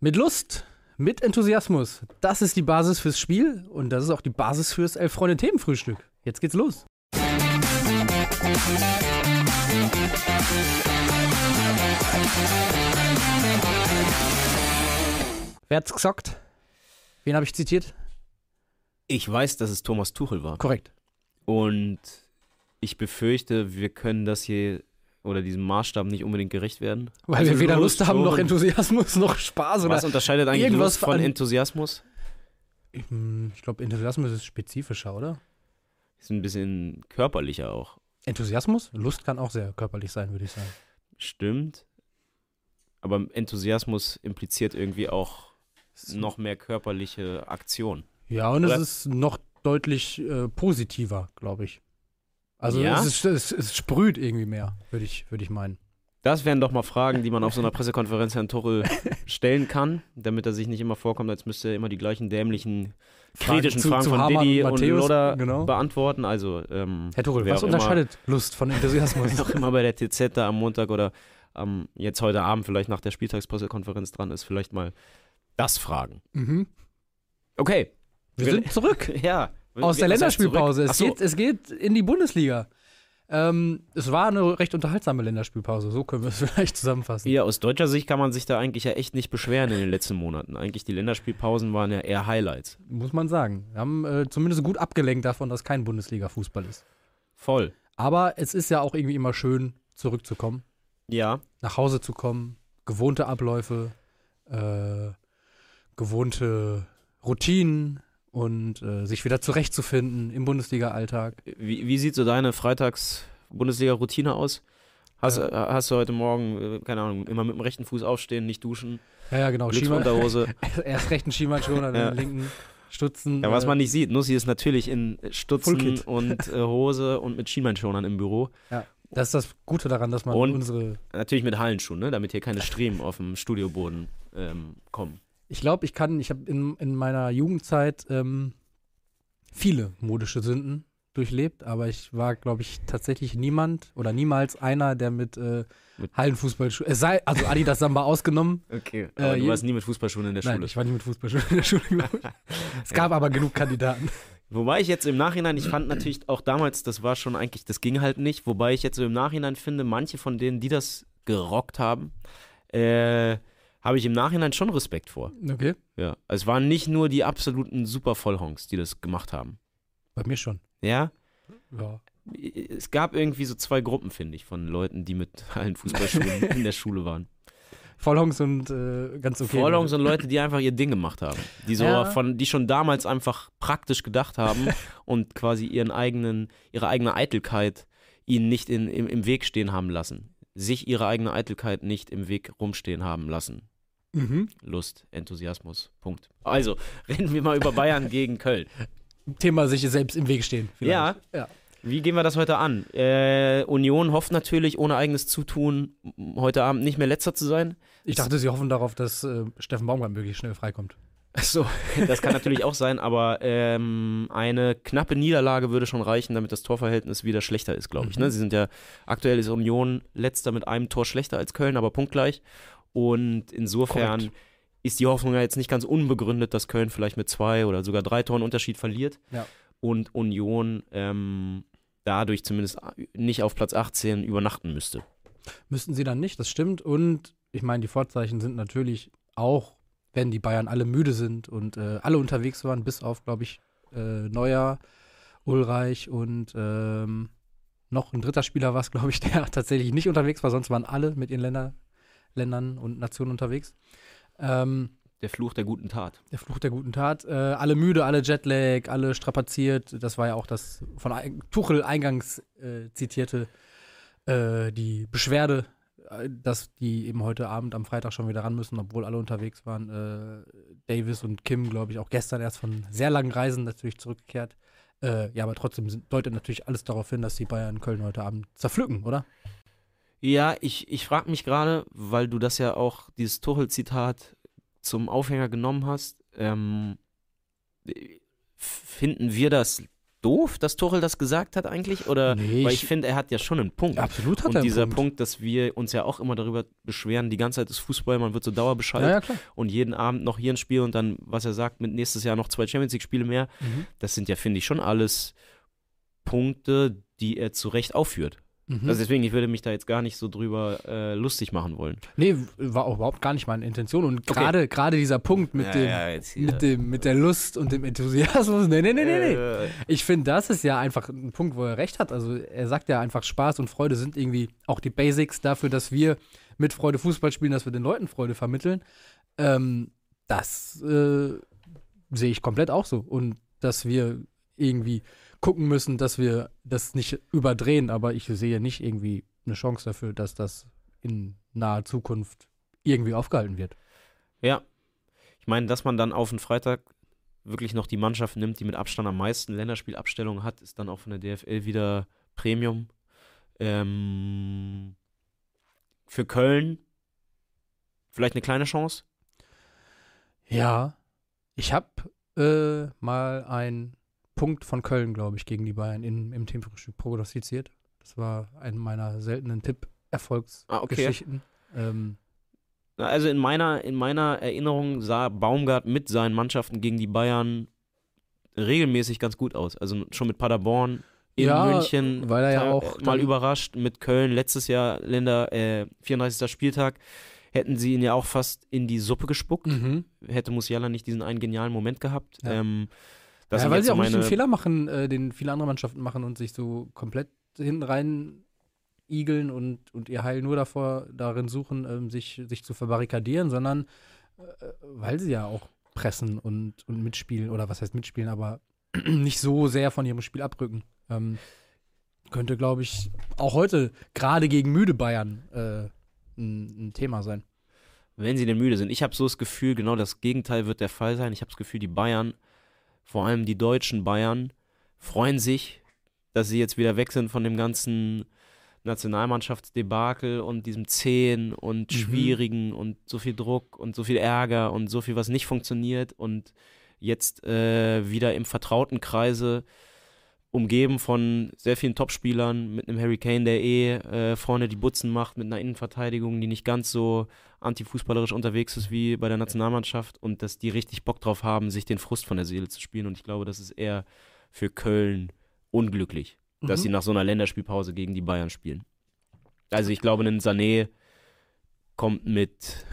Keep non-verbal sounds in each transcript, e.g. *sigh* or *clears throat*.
Mit Lust, mit Enthusiasmus. Das ist die Basis fürs Spiel und das ist auch die Basis fürs Elf-Freunde-Themenfrühstück. Jetzt geht's los. Wer hat's gesagt? Wen habe ich zitiert? Ich weiß, dass es Thomas Tuchel war. Korrekt. Und ich befürchte, wir können das hier oder diesem Maßstab nicht unbedingt gerecht werden. Weil Also wir weder Lust, haben, noch. Enthusiasmus, noch Spaß oder. Was unterscheidet eigentlich irgendwas Lust von Enthusiasmus? Hm, Ich glaube, Enthusiasmus ist spezifischer, oder? Ist ein bisschen körperlicher auch. Enthusiasmus? Lust kann auch sehr körperlich sein, würde ich sagen. Stimmt. Aber Enthusiasmus impliziert irgendwie auch noch mehr körperliche Aktion. Ja, und Oder? es ist noch deutlich äh, positiver, glaube ich. Also Ja? es, es, es sprüht irgendwie mehr, würde ich, würde ich meinen. Das wären doch mal Fragen, die man auf so einer Pressekonferenz Herrn Tuchel stellen kann, damit er sich nicht immer vorkommt, als müsste er immer die gleichen dämlichen, Fragen kritischen zu- Fragen zu von Hamann Didi und und Matthäus, Loda genau. beantworten. Also, ähm, Herr Tuchel, wer was auch immer- unterscheidet Lust von Enthusiasmus? *laughs* Wer auch immer bei der TZ da am Montag oder ähm, jetzt heute Abend vielleicht nach der Spieltagspressekonferenz dran ist, vielleicht mal das fragen. mhm. Okay. Wir sind zurück *laughs* Ja. Aus der Länderspielpause. Es, so. geht, es geht in die Bundesliga. Ähm, es war eine recht unterhaltsame Länderspielpause, so können wir es *laughs* vielleicht zusammenfassen. Ja, aus deutscher Sicht kann man sich da eigentlich ja echt nicht beschweren in den letzten Monaten. Eigentlich die Länderspielpausen waren ja eher Highlights. Muss man sagen. Wir haben äh, zumindest gut abgelenkt davon, dass kein Bundesliga-Fußball ist. Voll. Aber es ist ja auch irgendwie immer schön, zurückzukommen. Ja. nach Hause zu kommen, gewohnte Abläufe, äh, gewohnte Routinen und äh, sich wieder zurechtzufinden im Bundesliga-Alltag. Wie, wie sieht so deine Freitags-Bundesliga-Routine aus? Hast, Äh. hast du heute Morgen, äh, keine Ahnung, immer mit dem rechten Fuß aufstehen, nicht duschen, Ja, ja, genau. Glücksunterhose? *laughs* erst rechten Schiemann schon, dann Ja. den linken Stutzen. Ja, was äh, man nicht sieht, Nussi ist natürlich in Stutzen und *laughs* äh, Hose und mit Schienbeinschonern im Büro. das ist das Gute daran, dass man Und- unsere. Natürlich mit Hallenschuhen, ne? damit hier keine Striemen auf dem Studioboden ähm, kommen. Ich glaube, ich kann, ich habe in, in meiner Jugendzeit ähm, viele modische Sünden durchlebt, aber ich war, glaube ich, tatsächlich niemand oder niemals einer, der mit, äh, Mit- Hallenfußballschuhen, es sei, also Adidas Samba ausgenommen, *laughs* Okay. Äh, Aber du je- warst nie mit Fußballschuhen in der Nein, Schule. ich war nicht mit Fußballschuhen in der Schule, glaube ich. *laughs* Es gab aber genug Kandidaten. Wobei ich jetzt im Nachhinein, ich fand natürlich auch damals, das war schon eigentlich, das ging halt nicht. Wobei ich jetzt so im Nachhinein finde, manche von denen, die das gerockt haben, äh, habe ich im Nachhinein schon Respekt vor. Okay. Ja. Es waren nicht nur die absoluten super Vollhonks, die das gemacht haben. Bei mir schon. Ja. Ja. Es gab irgendwie so zwei Gruppen, finde ich, von Leuten, die mit allen Fußballschuhen *laughs* in der Schule waren. Vollhongs und äh, ganz okay. Vorlongs und Leute, die einfach ihr Ding gemacht haben. Die so Ja. von, die schon damals einfach praktisch gedacht haben *laughs* und quasi ihren eigenen, ihre eigene Eitelkeit ihnen nicht in, im, im Weg stehen haben lassen. Sich ihre eigene Eitelkeit nicht im Weg rumstehen haben lassen. Mhm. Lust, Enthusiasmus. Punkt. Also, *laughs* reden wir mal über Bayern gegen Köln. Thema sich selbst im Weg stehen. Ja. vielleicht. ja. Wie gehen wir das heute an? Äh, Union hofft natürlich, ohne eigenes Zutun, heute Abend nicht mehr letzter zu sein. Ich dachte, sie hoffen darauf, dass äh, Steffen Baumgart möglichst schnell freikommt. So, *laughs* das kann natürlich auch sein, aber ähm, eine knappe Niederlage würde schon reichen, damit das Torverhältnis wieder schlechter ist, glaube ich. Mhm. Ne? Sie sind ja aktuell ist Union letzter mit einem Tor schlechter als Köln, aber punktgleich. Und insofern Korrekt. ist die Hoffnung ja jetzt nicht ganz unbegründet, dass Köln vielleicht mit zwei oder sogar drei Toren Unterschied verliert. Ja. Und Union ähm, dadurch zumindest nicht auf Platz 18 übernachten müsste. Müssten sie dann nicht, das stimmt. Und ich meine, die Vorzeichen sind natürlich auch, wenn die Bayern alle müde sind und äh, alle unterwegs waren, bis auf, glaube ich, äh, Neuer, Ulreich und ähm, noch ein dritter Spieler war es, *laughs* glaube ich, der tatsächlich nicht unterwegs war, sonst waren alle mit ihren Länder, Ländern und Nationen unterwegs. Ähm, Der Fluch der guten Tat. der Fluch der guten Tat. Äh, alle müde, alle Jetlag, alle strapaziert. Das war ja auch das von Tuchel eingangs äh, zitierte, äh, die Beschwerde, äh, dass die eben heute Abend am Freitag schon wieder ran müssen, obwohl alle unterwegs waren. Äh, Davis und Kim, glaube ich, auch gestern erst von sehr langen Reisen natürlich zurückgekehrt. Äh, ja, aber trotzdem deutet natürlich alles darauf hin, dass die Bayern Köln heute Abend zerpflücken, oder? Ja, ich, ich frage mich gerade, weil du das ja auch, dieses Tuchel-Zitat zum Aufhänger genommen hast, ähm, finden wir das doof, dass Tuchel das gesagt hat eigentlich? Oder Nee, weil ich- ich finde, er hat ja schon einen Punkt. Absolut hat und er einen dieser Punkt. Punkt. dass wir uns ja auch immer darüber beschweren, die ganze Zeit ist Fußball, man wird so dauerbeschallt Ja, ja, und jeden Abend noch hier ein Spiel und dann, was er sagt, mit nächstes Jahr noch zwei Champions League-Spiele mehr. Mhm. Das sind ja, finde ich, schon alles Punkte, die er zu Recht aufführt. Mhm. Also deswegen, ich würde mich da jetzt gar nicht so drüber äh, lustig machen wollen. Nee, war auch überhaupt gar nicht meine Intention. Und gerade gerade dieser Punkt mit, dem, jetzt mit dem mit der Lust und dem Enthusiasmus. Nee, nee, nee, nee, nee. Äh, Ich finde, das ist ja einfach ein Punkt, wo er recht hat. Also er sagt ja einfach, Spaß und Freude sind irgendwie auch die Basics dafür, dass wir mit Freude Fußball spielen, dass wir den Leuten Freude vermitteln. Ähm, das äh, sehe ich komplett auch so. Und dass wir irgendwie gucken müssen, dass wir das nicht überdrehen. Aber ich sehe nicht irgendwie eine Chance dafür, dass das in naher Zukunft irgendwie aufgehalten wird. Ja. Ich meine, dass man dann auf den Freitag wirklich noch die Mannschaft nimmt, die mit Abstand am meisten Länderspielabstellungen hat, ist dann auch von der DFL wieder Premium. Ähm, für Köln vielleicht eine kleine Chance. Ja, ich habe äh, mal einen Punkt von Köln, glaube ich, gegen die Bayern in, im Teamfrühstück prognostiziert. Das war eine meiner seltenen Tipp-Erfolgsgeschichten. Ähm, Na, Also in meiner, in meiner Erinnerung sah Baumgart mit seinen Mannschaften gegen die Bayern regelmäßig ganz gut aus. Also schon mit Paderborn in Ja, München weil er ja ta- auch äh, mal überrascht. Mit Köln letztes Jahr Länder, äh, 34. Spieltag, hätten sie ihn ja auch fast in die Suppe gespuckt. mhm. Hätte Musiala nicht diesen einen genialen Moment gehabt. Ja. Ähm, das ja, weil sie auch nicht meine, den Fehler machen, äh, den viele andere Mannschaften machen und sich so komplett hinten rein igeln und, und ihr Heil nur davor darin suchen, ähm, sich, sich zu verbarrikadieren, sondern äh, weil sie ja auch pressen und, und mitspielen, oder was heißt mitspielen, aber *clears throat* nicht so sehr von ihrem Spiel abrücken. Ähm, könnte, glaube ich, auch heute gerade gegen müde Bayern äh, ein, ein Thema sein. wenn sie denn müde sind. Ich habe so das Gefühl, genau das Gegenteil wird der Fall sein. Ich habe das Gefühl, die Bayern, vor allem die deutschen Bayern, freuen sich, dass sie jetzt wieder weg sind von dem ganzen Nationalmannschaftsdebakel und diesem zähen und Mhm. schwierigen und so viel Druck und so viel Ärger und so viel, was nicht funktioniert und jetzt äh, wieder im vertrauten Kreise umgeben von sehr vielen Topspielern, mit einem Harry Kane, der eh äh, vorne die Butzen macht, mit einer Innenverteidigung, die nicht ganz so antifußballerisch unterwegs ist wie bei der Nationalmannschaft und dass die richtig Bock drauf haben, sich den Frust von der Seele zu spielen. Und ich glaube, das ist eher für Köln unglücklich, dass Mhm. sie nach so einer Länderspielpause gegen die Bayern spielen. Also ich glaube, ein Sané kommt mit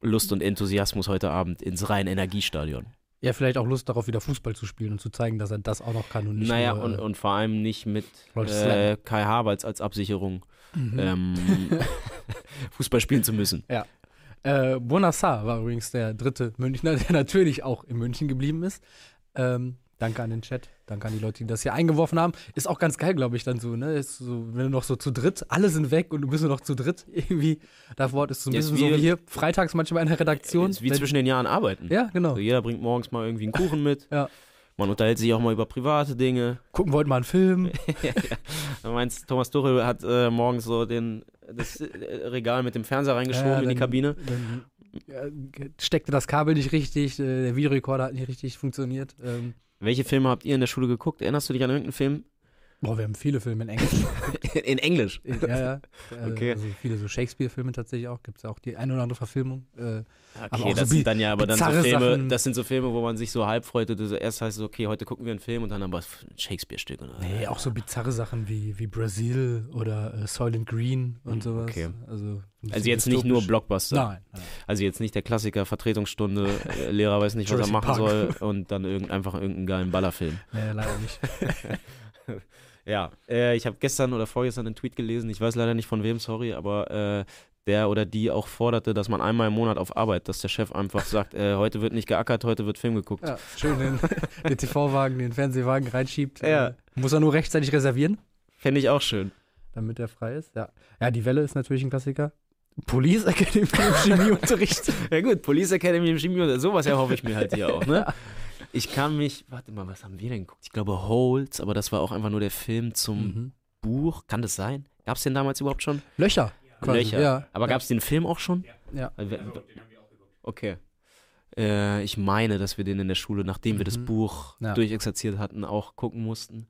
Lust und Enthusiasmus heute Abend ins rein Energiestadion. Ja, vielleicht auch Lust darauf, wieder Fußball zu spielen und zu zeigen, dass er das auch noch kann und nicht naja, nur, und, äh, und vor allem nicht mit äh. Kai Havertz als Absicherung Mhm. ähm, *laughs* *laughs* Fußball spielen zu müssen. Äh, Bonassar war übrigens der dritte Münchner, *laughs* der natürlich auch in München geblieben ist. Ähm, danke an den Chat, danke an die Leute, die das hier eingeworfen haben. Ist auch ganz geil, glaube ich, dann so, ne? Ist so, wenn du noch so zu dritt, alle sind weg und du bist nur noch zu dritt *laughs* irgendwie. Davor ist so ein Jetzt bisschen so wie- wie hier, freitags manchmal in der Redaktion. Ist wie wenn- zwischen den Jahren arbeiten. Ja, genau. Also jeder bringt morgens mal irgendwie einen Kuchen mit. Ja. Man unterhält sich auch mal über private Dinge. Gucken wir heute mal einen Film. *laughs* Du meinst, Thomas Tuchel hat äh, morgens so den, das äh, Regal mit dem Fernseher reingeschoben Ja, in die dann- Kabine. Dann ja, steckte das Kabel nicht richtig, äh, der Videorekorder hat nicht richtig funktioniert. Ähm, Welche Filme habt ihr in der Schule geguckt? Erinnerst du dich an irgendeinen Film? Boah, wir haben viele Filme in Englisch. *laughs* In Englisch. ja, ja. Äh, Okay. Also viele so Shakespeare-Filme tatsächlich auch. Gibt es auch die eine oder andere Verfilmung. Äh, Aber Okay, auch das so sind dann ja aber dann so Filme, Sachen. das sind so Filme, wo man sich so halb freut. und so Erst heißt es, okay, heute gucken wir einen Film und dann aber ein Shakespeare-Stück. nee, auch so bizarre Sachen wie, wie Brazil oder äh, Soylent Green und Hm, sowas. okay. Also, Also jetzt nicht nur. Blockbuster. Nein. nein. Also jetzt nicht der Klassiker Vertretungsstunde, äh, Lehrer weiß nicht, was er machen Park. soll und dann irgend, einfach irgendeinen geilen Ballerfilm. Nee, leider nicht. *laughs* *laughs* Ja, äh, ich habe gestern oder vorgestern einen Tweet gelesen, ich weiß leider nicht von wem, sorry, aber äh, der oder die auch forderte, dass man einmal im Monat auf Arbeit, dass der Chef einfach sagt, äh, heute wird nicht geackert, heute wird Film geguckt. Ja, schön den, *laughs* den TV-Wagen, den Fernsehwagen reinschiebt. Ja. Äh, muss er nur rechtzeitig reservieren, Fände ich auch schön. damit er frei ist. Ja, ja die Welle ist natürlich ein Klassiker. Police Academy im Chemieunterricht. *laughs* Ja gut, Police Academy im Chemie oder sowas erhoffe ich mir halt hier auch, ne? Ich kann mich, warte mal, was haben wir denn geguckt? Ich glaube Holz, aber das war auch einfach nur der Film zum Mhm. Buch. Kann das sein? Gab es den damals überhaupt schon? Löcher. Quasi, Löcher. Ja. Aber gab es den Film auch schon? Ja. Wer- Okay. Äh, ich meine, dass wir den in der Schule, nachdem wir das Mhm. Buch Ja. durchexerziert hatten, auch gucken mussten.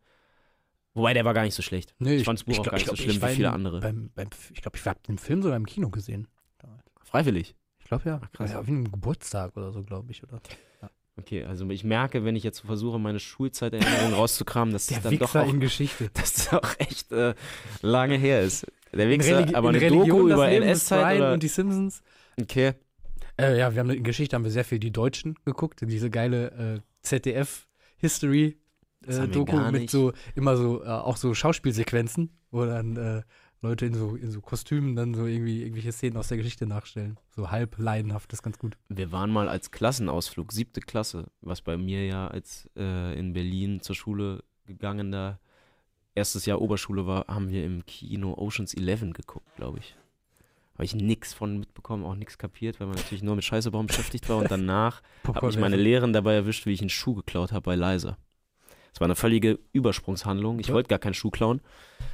Wobei der war gar nicht so schlecht. Nee, ich fand das Buch auch glaub- gar nicht so schlimm wie viele andere. Beim, beim, ich glaube, ich habe den Film sogar im Kino gesehen. Freiwillig. Ich glaube ja. Ach, krass. Ja, wie einem Geburtstag oder so, glaube ich, oder? *laughs* Okay, also ich merke, wenn ich jetzt versuche, meine Schulzeiterinnerungen *laughs* rauszukramen, dass das dann doch Wichser auch, in Geschichte. *laughs* dass das auch echt äh, lange her ist. Der Wichser, Religi- aber in eine Religion Doku über NS-Zeit oder? und die Simpsons. Okay. Äh, ja, wir haben in Geschichte haben wir sehr viel die Deutschen geguckt, diese geile äh, ZDF History Das äh, mit so immer so äh, auch so Schauspielsequenzen, wo dann äh, Leute in so in so Kostümen dann so irgendwie irgendwelche Szenen aus der Geschichte nachstellen. So halb leidenhaft, das ist ganz gut. Wir waren mal als Klassenausflug, siebte Klasse, was bei mir ja als äh, in Berlin zur Schule gegangen da erstes Jahr Oberschule war, haben wir im Kino Oceans 11 geguckt, glaube ich. Habe ich nichts von mitbekommen, auch nichts kapiert, weil man natürlich nur mit Scheißebaum beschäftigt war und *laughs* danach habe ich meine Lehrerin dabei erwischt, wie ich einen Schuh geklaut habe bei Leiser. Das war eine völlige Übersprungshandlung. Ich wollte gar keinen Schuh klauen.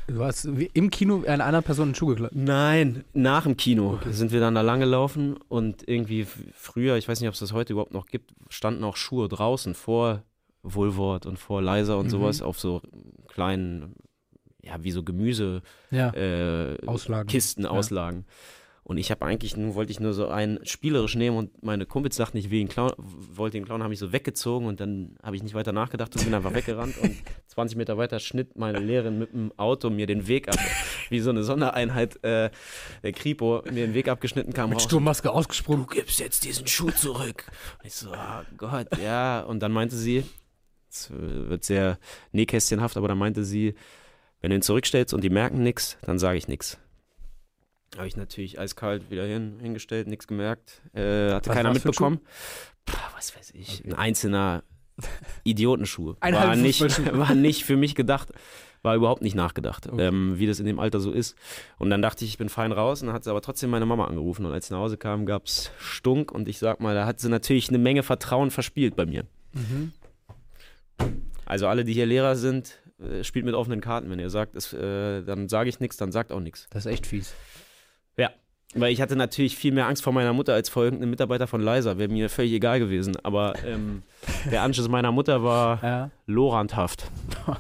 Du hast im Kino einer anderen Person einen Schuh geklaut. Nein, nach dem Kino sind wir dann da lang gelaufen und irgendwie früher, ich weiß nicht, ob es das heute überhaupt noch gibt, standen auch Schuhe draußen vor Wohlwort und vor Leiser und Mhm. sowas auf so kleinen, ja, wie so Gemüse Ja. äh, Auslagen. Kisten, Ja. Und ich habe eigentlich, nur wollte ich nur so einen spielerisch nehmen und meine Kumpels dachten, ich will ihn klauen, wollte ihn klauen, habe ich so weggezogen und dann habe ich nicht weiter nachgedacht und bin einfach weggerannt und *laughs* 20 Meter weiter schnitt meine Lehrerin mit dem Auto mir den Weg ab, wie so eine Sondereinheit äh, der Kripo mir den Weg abgeschnitten kam Mit raus. Sturmmaske ausgesprungen. Du gibst jetzt diesen Schuh zurück. Und ich so, oh Gott, ja. Und dann meinte sie, es wird sehr nähkästchenhaft, aber dann meinte sie, wenn du ihn zurückstellst und die merken nichts, dann sage ich nichts. Habe ich natürlich eiskalt wieder hin, hingestellt, nichts gemerkt. Äh, hatte Was keiner mitbekommen. Puh, was weiß ich, ein einzelner *laughs* Idiotenschuh. Ein war, nicht, *laughs* war nicht für mich gedacht, war überhaupt nicht nachgedacht, Okay. ähm, wie das in dem Alter so ist. Und dann dachte ich, ich bin fein raus und dann hat sie aber trotzdem meine Mama angerufen. Und als ich nach Hause kam, gab es Stunk und ich sag mal, da hat sie natürlich eine Menge Vertrauen verspielt bei mir. Mhm. Also alle, die hier Lehrer sind, äh, spielt mit offenen Karten. Wenn ihr sagt, es, äh, dann sage ich nichts, dann sagt auch nichts. Das ist echt fies. Weil ich hatte natürlich viel mehr Angst vor meiner Mutter als vor irgendeinem Mitarbeiter von Leiser. Wäre mir völlig egal gewesen. Aber ähm, *laughs* der Anschluss meiner Mutter war Ja. lorandhaft. *laughs*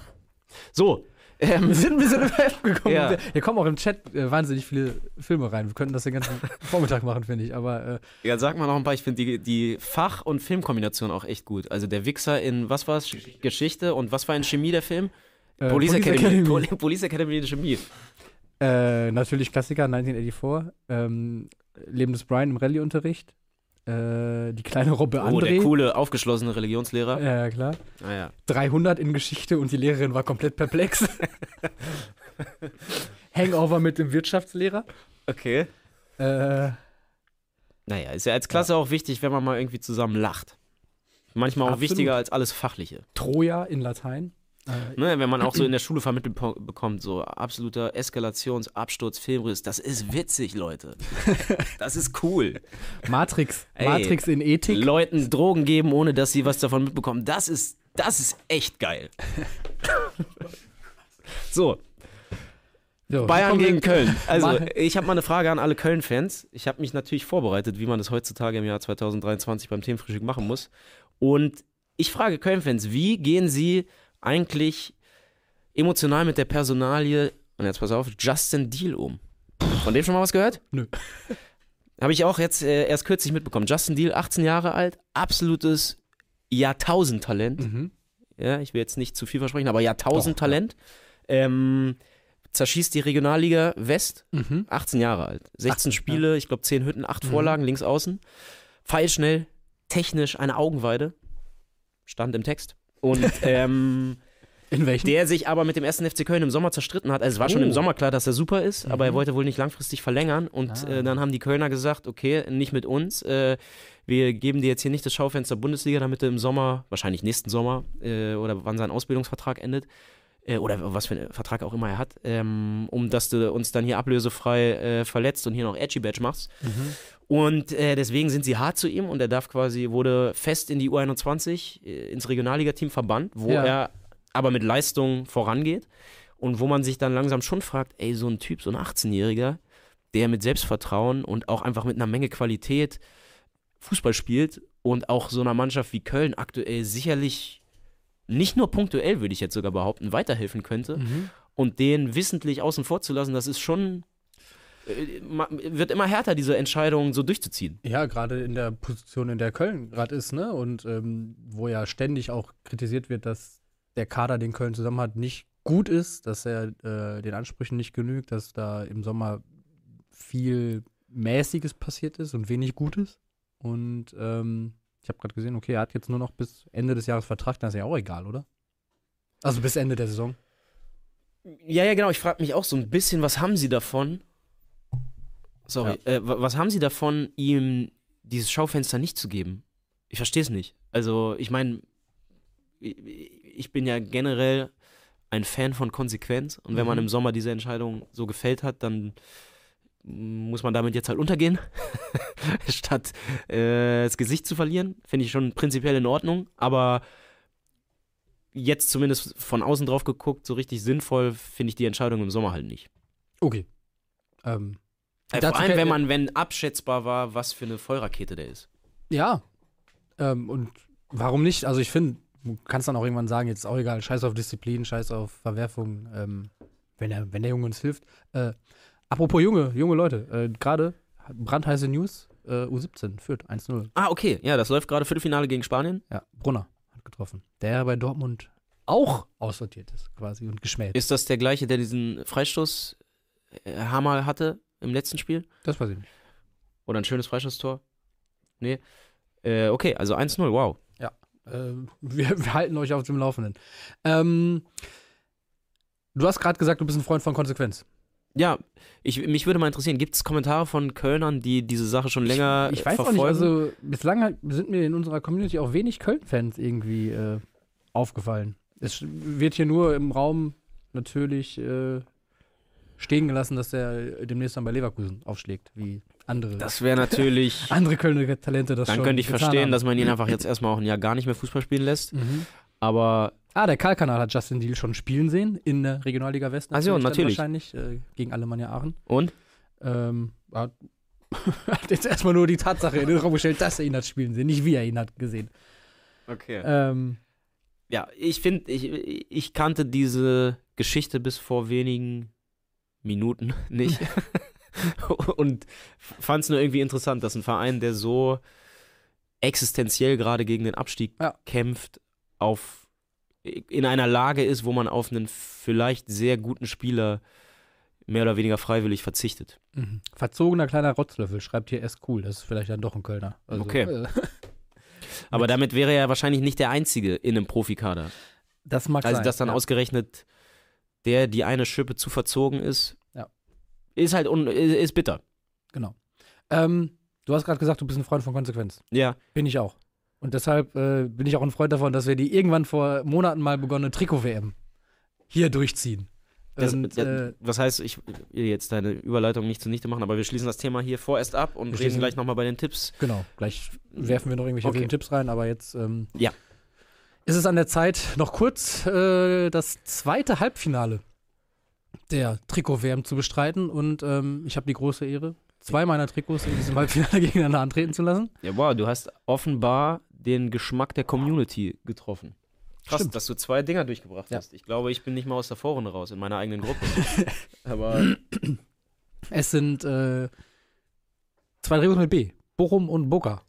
So, ähm, Wir sind ein bisschen überheft gekommen. Ja. Hier kommen auch im Chat äh, wahnsinnig viele Filme rein. Wir könnten das den ganzen *laughs* Vormittag machen, finde ich. Aber äh, ja, sag mal noch ein paar. Ich finde die, die Fach- und Filmkombination auch echt gut. Also der Wichser in, was war es? Geschichte. Und was war in Chemie der Film? äh, Police, Academy. Academy. Poli Police Academy in Chemie. Äh, natürlich Klassiker 1984. Ähm, Leben des Brian im Rallye-Unterricht. Äh, die kleine Robbe Oh, der André. coole, aufgeschlossene Religionslehrer. ja, klar. Ah, ja. 300 in Geschichte und die Lehrerin war komplett perplex. *laughs* Hangover mit dem Wirtschaftslehrer. Okay. Äh, Naja, ist ja als Klasse auch wichtig, wenn man mal irgendwie zusammen lacht. Manchmal auch Absolut. wichtiger als alles Fachliche. Troja in Latein. Äh, Ne, wenn man auch so in der *clears throat* Schule vermittelt bekommt, so absoluter Eskalations-, Absturz, Filmriss, das ist witzig, Leute. Das ist cool. Matrix. Ey, Matrix in Ethik. Leuten Drogen geben, ohne dass sie was davon mitbekommen, das ist, das ist echt geil. *laughs* So, So, Bayern gegen Köln. Also, ich habe mal eine Frage an alle Köln-Fans. Ich habe mich natürlich vorbereitet, wie man das heutzutage im Jahr 2023 beim Themenfrühstück machen muss. Und ich frage Köln-Fans, wie gehen sie eigentlich emotional mit der Personalie, und jetzt pass auf, Justin Deal um? Von dem schon mal was gehört? Nö. *laughs* Habe ich auch jetzt äh, erst kürzlich mitbekommen. Justin Deal, 18 Jahre alt, absolutes Jahrtausendtalent. Mhm. Ja, ich will jetzt nicht zu viel versprechen, aber Jahrtausendtalent. Ähm, zerschießt die Regionalliga West, Mhm. 18 Jahre alt. 16 18, Spiele, ich glaube 10 Hütten, 8 Mhm. Vorlagen, links außen. Pfeilschnell, technisch eine Augenweide. Stand im Text. Und *laughs* ähm, In welchen? der sich aber mit dem ersten FC Köln im Sommer zerstritten hat. Also es war schon Oh. im Sommer klar, dass er super ist, aber er Mhm. wollte wohl nicht langfristig verlängern. Und Ah. äh, dann haben die Kölner gesagt, okay, nicht mit uns. Äh, wir geben dir jetzt hier nicht das Schaufenster Bundesliga, damit du im Sommer, wahrscheinlich nächsten Sommer äh, oder wann sein Ausbildungsvertrag endet, äh, oder was für einen Vertrag auch immer er hat, ähm, um dass du uns dann hier ablösefrei äh, verletzt und hier noch Edgy Badge machst. Mhm. Und äh, deswegen sind sie hart zu ihm und er darf quasi, wurde fest in die U21, äh, ins Regionalligateam verbannt, wo Ja. er aber mit Leistung vorangeht und wo man sich dann langsam schon fragt, ey, so ein Typ, so ein 18-Jähriger, der mit Selbstvertrauen und auch einfach mit einer Menge Qualität Fußball spielt und auch so einer Mannschaft wie Köln aktuell sicherlich nicht nur punktuell, würde ich jetzt sogar behaupten, weiterhelfen könnte. Mhm. Und den wissentlich außen vor zu lassen, das ist schon, äh, wird immer härter, diese Entscheidung so durchzuziehen. Ja, gerade in der Position, in der Köln gerade ist, ne? Und ähm, wo ja ständig auch kritisiert wird, dass der Kader, den Köln zusammen hat, nicht gut ist, dass er äh, den Ansprüchen nicht genügt, dass da im Sommer viel Mäßiges passiert ist und wenig Gutes. Und ähm, ich habe gerade gesehen, okay, er hat jetzt nur noch bis Ende des Jahres Vertrag, dann ist ja auch egal, oder? Also bis Ende der Saison. Ja, ja, genau. Ich frage mich auch so ein bisschen, was haben sie davon? Sorry, äh, wa- was haben sie davon, ihm dieses Schaufenster nicht zu geben? Ich verstehe es nicht. Also, ich meine, ich bin ja generell ein Fan von Konsequenz und wenn man Mhm. im Sommer diese Entscheidung so gefällt hat, dann muss man damit jetzt halt untergehen, *laughs* statt äh, das Gesicht zu verlieren. Finde ich schon prinzipiell in Ordnung, aber jetzt zumindest von außen drauf geguckt, so richtig sinnvoll finde ich die Entscheidung im Sommer halt nicht. Okay. Ähm, Äh, vor allem, wenn man, wenn abschätzbar war, was für eine Vollrakete der ist. Ja. Ähm, und warum nicht? Also ich finde, du kannst dann auch irgendwann sagen, jetzt ist auch egal, scheiß auf Disziplin, scheiß auf Verwerfung, ähm, wenn, der, wenn der Junge uns hilft. Äh, apropos junge, junge Leute, äh, gerade brandheiße News, äh, U17 führt 1-0. Ah, okay. Ja, das läuft gerade Viertelfinale gegen Spanien. Ja, Brunner hat getroffen. Der bei Dortmund auch aussortiert ist, quasi, und geschmäht. Ist das der gleiche, der diesen Freistoß äh, Hammer hatte im letzten Spiel? Das weiß ich nicht. Oder ein schönes Freistoßtor? Nee. Äh, okay, also 1-0, wow. Äh, wir, wir halten euch auf dem Laufenden. Ähm, du hast gerade gesagt, du bist ein Freund von Konsequenz. Ja, ich, mich würde mal interessieren, gibt es Kommentare von Kölnern, die diese Sache schon länger Ich äh, weiß verfolgen? auch nicht, also bislang sind mir in unserer Community auch wenig Köln-Fans irgendwie äh, aufgefallen. Es wird hier nur im Raum natürlich äh, stehen gelassen, dass der demnächst dann bei Leverkusen aufschlägt, wie andere, das wäre natürlich. *laughs* andere Kölner Talente das Dann schon könnte ich verstehen, haben. dass man ihn einfach jetzt erstmal auch ein Jahr gar nicht mehr Fußball spielen lässt. Mhm. Aber Ah, der Karl-Kanal hat Justin Deal schon spielen sehen in der Regionalliga West. Ach so, natürlich. Wahrscheinlich äh, gegen Alemannia Aachen. und? Ähm, hat, *laughs* hat jetzt erstmal nur die Tatsache in den Raum gestellt, dass er ihn hat spielen sehen, nicht wie er ihn hat gesehen. Okay. Ähm, Ja, ich finde, ich, ich kannte diese Geschichte bis vor wenigen Minuten *laughs* nicht. *laughs* und fand es nur irgendwie interessant, dass ein Verein, der so existenziell gerade gegen den Abstieg Ja. kämpft, auf in einer Lage ist, wo man auf einen vielleicht sehr guten Spieler mehr oder weniger freiwillig verzichtet. Mhm. Verzogener kleiner Rotzlöffel, schreibt hier erst cool. Das ist vielleicht dann doch ein Kölner. Also, Okay. Äh, *laughs* Aber damit wäre er wahrscheinlich nicht der Einzige in einem Profikader. das mag Also, sein. dass dann ja. ausgerechnet der, die eine Schippe zu verzogen ist, Ja. ist halt un ist bitter. Genau. Ähm, du hast gerade gesagt, du bist ein Freund von Konsequenz. Ja, Bin ich auch. Und deshalb äh, bin ich auch ein Freund davon, dass wir die irgendwann vor Monaten mal begonnene Trikot-WM hier durchziehen. das, Und, äh, was heißt, ich will jetzt deine Überleitung nicht zunichte machen, aber wir schließen das Thema hier vorerst ab und reden gleich nochmal bei den Tipps. Genau, gleich werfen wir noch irgendwelche Okay. Tipps rein, aber jetzt ähm, Ja. ist es an der Zeit, noch kurz äh, das zweite Halbfinale der Trikot-WM zu bestreiten. Und ähm, ich habe die große Ehre, zwei meiner Trikots in diesem Halbfinale *laughs* gegeneinander antreten zu lassen. Ja, wow, du hast offenbar den Geschmack der Community getroffen. Krass, Stimmt. dass du zwei Dinger durchgebracht Ja. hast. Ich glaube, ich bin nicht mal aus der Vorrunde raus, in meiner eigenen Gruppe. *laughs* aber Es sind äh, zwei Trikots mit B. Bochum und Boca.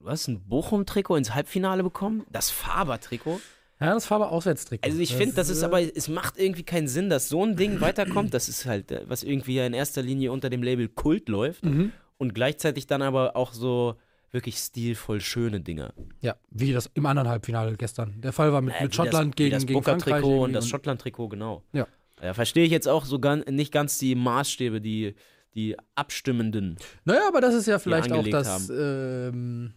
du hast ein Bochum-Trikot ins Halbfinale bekommen? Das Faber-Trikot? Ja, das Farbe Auswärtstrikot. Also ich finde, das ist äh, aber, es macht irgendwie keinen Sinn, dass so ein Ding weiterkommt. Das ist halt, äh, was irgendwie ja in erster Linie unter dem Label Kult läuft Mhm. und gleichzeitig dann aber auch so wirklich stilvoll schöne Dinger. Ja, wie das im anderen Halbfinale gestern. Der Fall war mit, Äh, mit Schottland das, gegen, das gegen Frankreich. Booker-Trikot und das Schottland-Trikot, genau. Ja. Da verstehe ich jetzt auch so gan nicht ganz die Maßstäbe, die die Abstimmenden. Naja, aber das ist ja vielleicht auch das, ähm,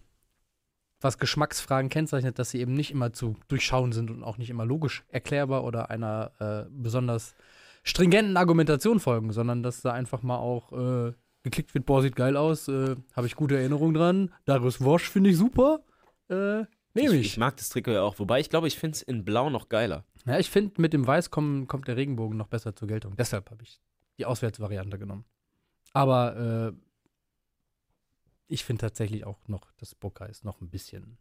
was Geschmacksfragen kennzeichnet, dass sie eben nicht immer zu durchschauen sind und auch nicht immer logisch erklärbar oder einer äh, besonders stringenten Argumentation folgen, sondern dass da einfach mal auch äh, geklickt wird, boah, sieht geil aus, äh, habe ich gute Erinnerungen dran. Darius Wosch finde ich super. Äh, nehme Ich, ich. ich mag das Trikot ja auch, wobei ich glaube, ich finde es in Blau noch geiler. Ja, ich finde, mit dem Weiß kommen, kommt der Regenbogen noch besser zur Geltung. Deshalb habe ich die Auswärtsvariante genommen. Aber äh, ich finde tatsächlich auch noch, dass Boca ist noch ein bisschen,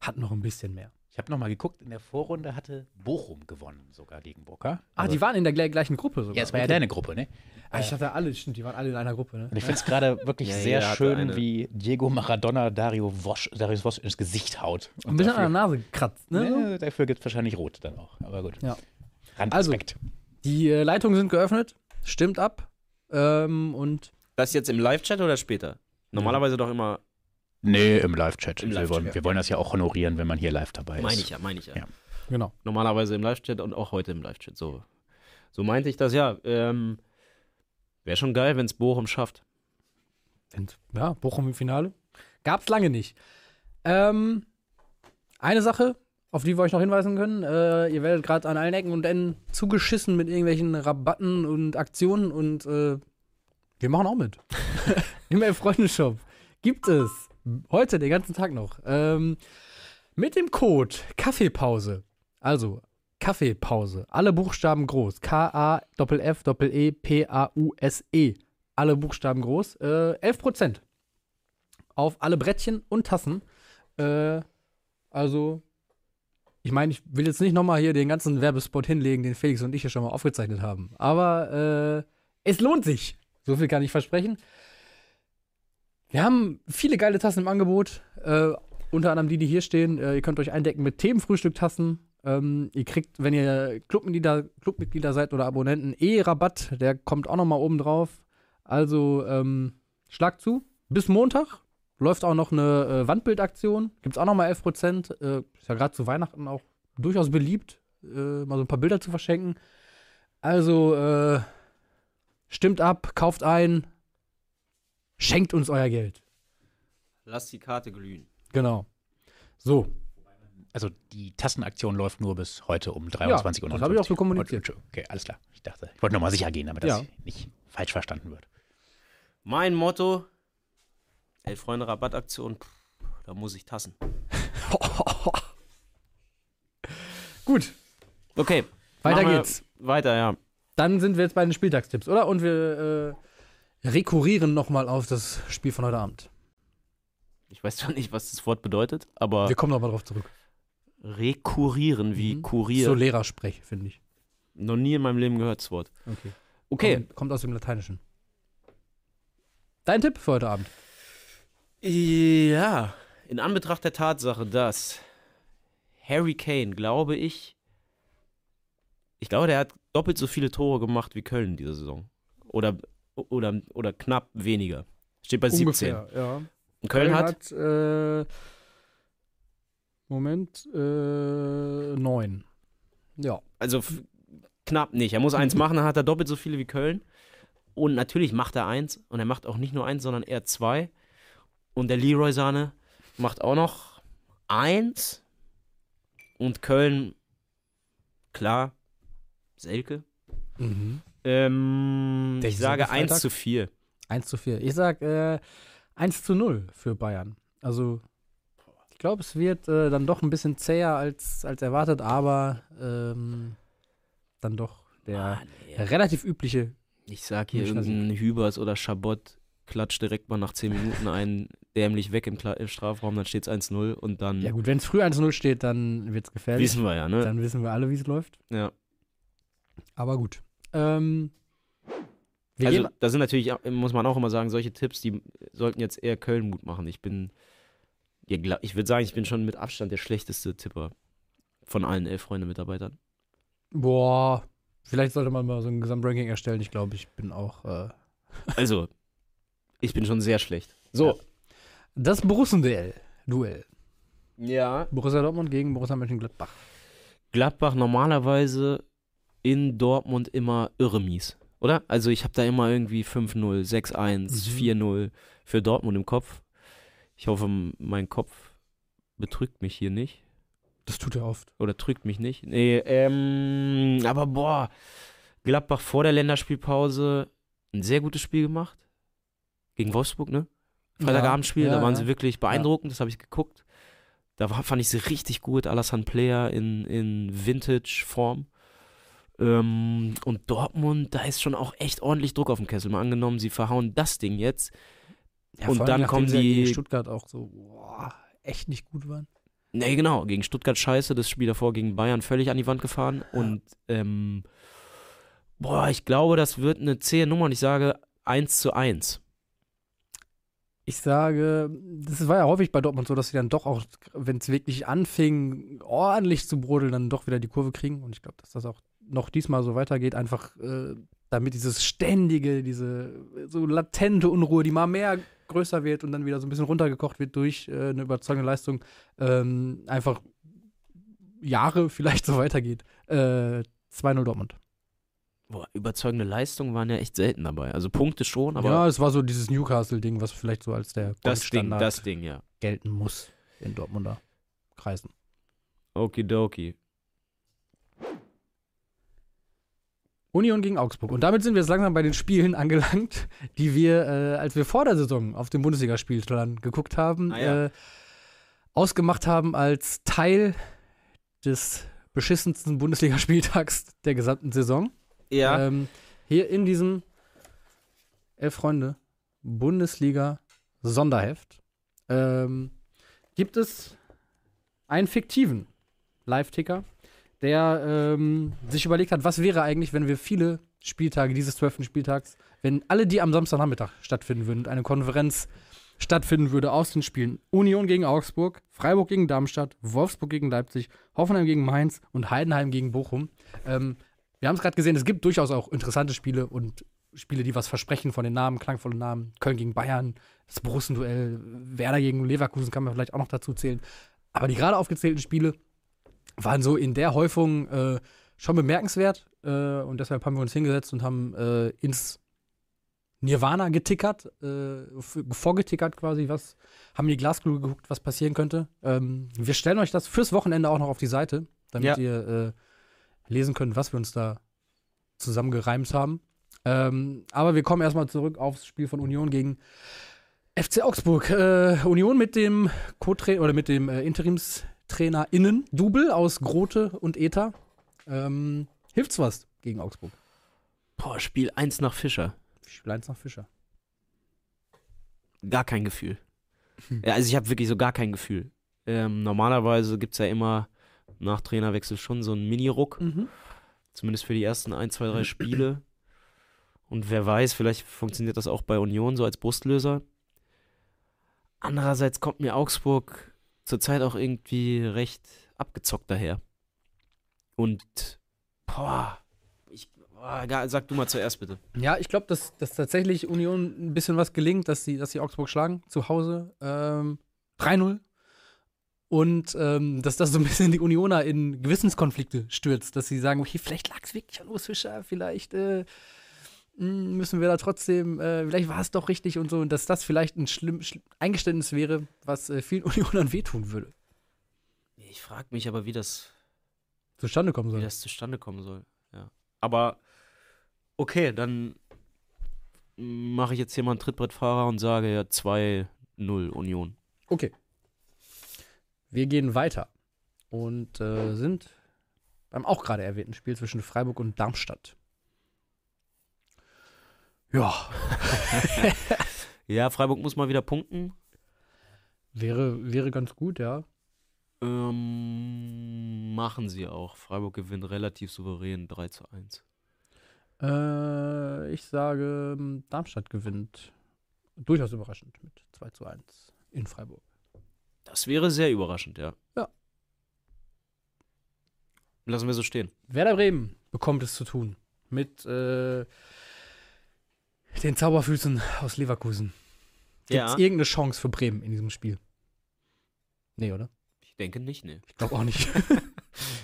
hat noch ein bisschen mehr. Ich habe nochmal geguckt, in der Vorrunde hatte Bochum gewonnen, sogar gegen Boca. Ah, Also- die waren in der gle- gleichen Gruppe sogar. Ja, es war ja Okay. deine Gruppe, ne? Ah, ich hatte alle, stimmt, die waren alle in einer Gruppe, ne? Und ich finde es gerade wirklich Ja, sehr schön, eine. wie Diego Maradona Dario Wosch, Darius Wosch ins Gesicht haut. Ein bisschen an der Nase gekratzt, ne? ne, dafür gibt es wahrscheinlich Rot dann auch. Aber gut. Ja. Also. Die äh, Leitungen sind geöffnet, stimmt ab. Ähm, und Das jetzt im Live-Chat oder später? Normalerweise doch immer, Nee, im Live-Chat. Im wir, wollen, ja. wir wollen das ja auch honorieren, wenn man hier live dabei ist. meine ich ja, meine ich ja. Ja. genau. Normalerweise im Live-Chat und auch heute im Live-Chat. So, so meinte ich das, ja. Ähm, Wäre schon geil, wenn es Bochum schafft. Und, ja, Bochum im Finale. Gab's lange nicht. Ähm, eine Sache, auf die wir euch noch hinweisen können. Äh, ihr werdet gerade an allen Ecken und Enden zugeschissen mit irgendwelchen Rabatten und Aktionen und äh, wir machen auch mit. *laughs* Im Elf-Freunde-Shop gibt es heute den ganzen Tag noch ähm, mit dem Code Kaffeepause, also Kaffeepause, alle Buchstaben groß, K-A-F-F-E-P-A-U-S-E, alle Buchstaben groß, äh, 11% auf alle Brettchen und Tassen. Äh, also, ich meine, ich will jetzt nicht nochmal hier den ganzen Werbespot hinlegen, den Felix und ich hier schon mal aufgezeichnet haben. Aber äh, es lohnt sich. So viel kann ich versprechen. Wir haben viele geile Tassen im Angebot. Äh, unter anderem die, die hier stehen. Äh, ihr könnt euch eindecken mit Themenfrühstücktassen. Ähm, ihr kriegt, wenn ihr Clubmitglieder, Clubmitglieder seid oder Abonnenten, eh Rabatt. Der kommt auch nochmal oben drauf. Also ähm, schlag zu. Bis Montag läuft auch noch eine äh, Wandbildaktion. Gibt es auch nochmal 11%. Äh, ist ja gerade zu Weihnachten auch durchaus beliebt, äh, mal so ein paar Bilder zu verschenken. Also äh, stimmt ab, kauft ein, schenkt uns euer Geld. Lass die Karte glühen. Genau. So, Also die Tassenaktion läuft nur bis heute um 23 Uhr. das habe ich auch so kommuniziert. Okay, alles klar. Ich dachte, ich wollte nochmal sicher gehen, damit das Ja. nicht falsch verstanden wird. Mein Motto: Elf Freunde Rabattaktion, pff, da muss ich tassen. *laughs* gut, Okay. weiter geht's. Weiter, ja. Dann sind wir jetzt bei den Spieltagstipps, oder? Und wir äh, rekurrieren nochmal auf das Spiel von heute Abend. Ich weiß zwar nicht, was das Wort bedeutet, aber Wir kommen nochmal drauf zurück. rekurrieren wie Mhm. Kurier. So Lehrersprech, finde ich. Noch nie in meinem Leben gehört das Wort. Okay. Okay. Kommt, kommt aus dem Lateinischen. Dein Tipp für heute Abend? Ja, in Anbetracht der Tatsache, dass Harry Kane, glaube ich, ich glaube, der hat doppelt so viele Tore gemacht wie Köln diese Saison. Oder, oder, oder knapp weniger. Steht bei 17. ja. Und Köln, hat, äh, Moment, äh, neun. Ja. also knapp nicht. Er muss eins *laughs* machen, dann hat er doppelt so viele wie Köln. Und natürlich macht er eins. Und er macht auch nicht nur eins, sondern eher zwei. Und der Leroy Sahne macht auch noch eins. Und Köln, klar, Selke. Mhm. Ähm, ich sage am 1 Freitag? zu 4. 1 zu 4. Ich sag äh, 1 zu 0 für Bayern. Also, ich glaube, es wird äh, dann doch ein bisschen zäher als, als erwartet, aber ähm, dann doch der Ah, nee. relativ übliche. Ich sag hier irgendein Hübers oder Schabott klatscht direkt mal nach 10 Minuten ein, dämlich weg im, im Strafraum, dann steht es 1-0 und dann Ja, gut, wenn es früh 1-0 steht, dann wird es gefährlich. wissen wir ja, ne? Dann wissen wir alle, wie es läuft. Ja. Aber gut. Ähm, Also, da sind natürlich, muss man auch immer sagen, solche Tipps, die sollten jetzt eher Köln Mut machen. Ich bin, ja, ich würde sagen, ich bin schon mit Abstand der schlechteste Tipper von allen elf Freunde-Mitarbeitern. boah, vielleicht sollte man mal so ein Gesamtranking erstellen. Ich glaube, ich bin auch. Äh, *laughs* Also, ich bin schon sehr schlecht. So. das Borussen-Duell. Duell. Ja. Borussia Dortmund gegen Borussia Mönchengladbach. Gladbach normalerweise in Dortmund immer irre mies, oder? Also ich habe da immer irgendwie 5-0, 6-1, Mhm. 4-0 für Dortmund im Kopf. Ich hoffe, mein Kopf betrügt mich hier nicht. Das tut er oft. Oder trügt mich nicht. Nee, ähm, aber boah, Gladbach vor der Länderspielpause ein sehr gutes Spiel gemacht. Gegen Wolfsburg, ne? Freitagabendspiel, Ja, da ja, waren ja. sie wirklich beeindruckend, das habe ich geguckt. Da war, fand ich sie richtig gut, Alassane Player in, in Vintage-Form. Ähm, und Dortmund, da ist schon auch echt ordentlich Druck auf dem Kessel. Mal angenommen, sie verhauen das Ding jetzt. Ja, Und dann kommen sie gegen die- Stuttgart auch so boah, echt nicht gut waren. Nee, genau, gegen Stuttgart scheiße, das Spiel davor gegen Bayern völlig an die Wand gefahren. Und ähm, boah, ich glaube, das wird eine zähe Nummer und ich sage 1 zu 1. Ich sage, das war ja häufig bei Dortmund so, dass sie dann doch auch, wenn es wirklich anfing, ordentlich zu brodeln, dann doch wieder die Kurve kriegen. Und ich glaube, dass das auch noch diesmal so weitergeht, einfach äh, damit dieses ständige, diese so latente Unruhe, die mal mehr größer wird und dann wieder so ein bisschen runtergekocht wird durch äh, eine überzeugende Leistung, ähm, einfach Jahre vielleicht so weitergeht. Äh, 2-0 Dortmund. Boah, überzeugende Leistungen waren ja echt selten dabei. Also Punkte schon, aber ja, es war so dieses Newcastle-Ding, was vielleicht so als der das Ding, das Ding, ja. gelten muss in Dortmunder Kreisen. Okidoki. Union gegen Augsburg. Und damit sind wir jetzt langsam bei den Spielen angelangt, die wir, äh, als wir vor der Saison auf dem Bundesligaspielplan geguckt haben, Ah, ja. äh, ausgemacht haben als Teil des beschissensten Bundesligaspieltags der gesamten Saison. Ja, Ähm, hier in diesem Elf Freunde Bundesliga Sonderheft ähm, gibt es einen fiktiven Live-Ticker, der ähm, sich überlegt hat, was wäre eigentlich, wenn wir viele Spieltage dieses zwölften Spieltags, wenn alle die am Samstagnachmittag stattfinden würden und eine Konferenz stattfinden würde aus den Spielen Union gegen Augsburg, Freiburg gegen Darmstadt, Wolfsburg gegen Leipzig, Hoffenheim gegen Mainz und Heidenheim gegen Bochum. Ähm, wir haben es gerade gesehen, es gibt durchaus auch interessante Spiele und Spiele, die was versprechen von den Namen, klangvolle Namen. Köln gegen Bayern, das Borussen-Duell, Werder gegen Leverkusen kann man vielleicht auch noch dazu zählen. Aber die gerade aufgezählten Spiele waren so in der Häufung äh, schon bemerkenswert. Äh, und deshalb haben wir uns hingesetzt und haben äh, ins Nirvana getickert, äh, vorgetickert quasi, was, haben in die Glaskugel geguckt, was passieren könnte. Ähm, wir stellen euch das fürs Wochenende auch noch auf die Seite, damit Ja. ihr äh, lesen könnt, was wir uns da zusammengereimt haben. Ähm, aber wir kommen erstmal zurück aufs Spiel von Union gegen FC Augsburg. Äh, Union mit dem Co-Trainer oder mit dem äh, Interimstrainer innen Double aus Grote und Eta. Ähm, hilft's was gegen Augsburg? boah, Spiel 1 nach Fischer. Spiel 1 nach Fischer. Gar kein Gefühl. Ja, also ich habe wirklich so gar kein Gefühl. Ähm, normalerweise gibt es ja immer nach Trainerwechsel schon so einen Mini-Ruck. Mhm. Zumindest für die ersten ein, zwei, drei Spiele. Und wer weiß, vielleicht funktioniert das auch bei Union so als Brustlöser. Andererseits kommt mir Augsburg zurzeit auch irgendwie recht abgezockt daher. Und, boah, ich, boah, sag du mal zuerst bitte. Ja, ich glaube, dass, dass tatsächlich Union ein bisschen was gelingt, dass sie, dass sie Augsburg schlagen zu Hause. Ähm, 3-0. Und ähm, dass das so ein bisschen die Unioner in Gewissenskonflikte stürzt, dass sie sagen, okay, vielleicht lag es wirklich an Urs Fischer, vielleicht äh, müssen wir da trotzdem, äh, vielleicht war es doch richtig und so, und dass das vielleicht ein schlimm, schl Eingeständnis wäre, was äh, vielen *laughs* Unionern wehtun würde, Ich frage mich aber, wie das, zustande kommen wie soll. das zustande kommen soll. Ja. Aber, okay, dann mache ich jetzt hier mal einen Trittbrettfahrer und sage ja 2-0 Union. Okay. Wir gehen weiter und äh, sind beim auch gerade erwähnten Spiel zwischen Freiburg und Darmstadt. Ja, *laughs* Ja, Freiburg muss mal wieder punkten. wäre, wäre ganz gut, ja. Ähm, machen sie auch. Freiburg gewinnt relativ souverän 3 zu 1. Äh, ich sage, ähm, Darmstadt gewinnt durchaus überraschend mit 2 zu 1 in Freiburg. Das wäre sehr überraschend, ja. Ja. Lassen wir so stehen. Werder Bremen bekommt es zu tun mit äh, den Zauberfüßen aus Leverkusen. Gibt es Ja. irgendeine Chance für Bremen in diesem Spiel? Nee, oder? Ich denke nicht, ne. Ich glaube auch nicht. *laughs*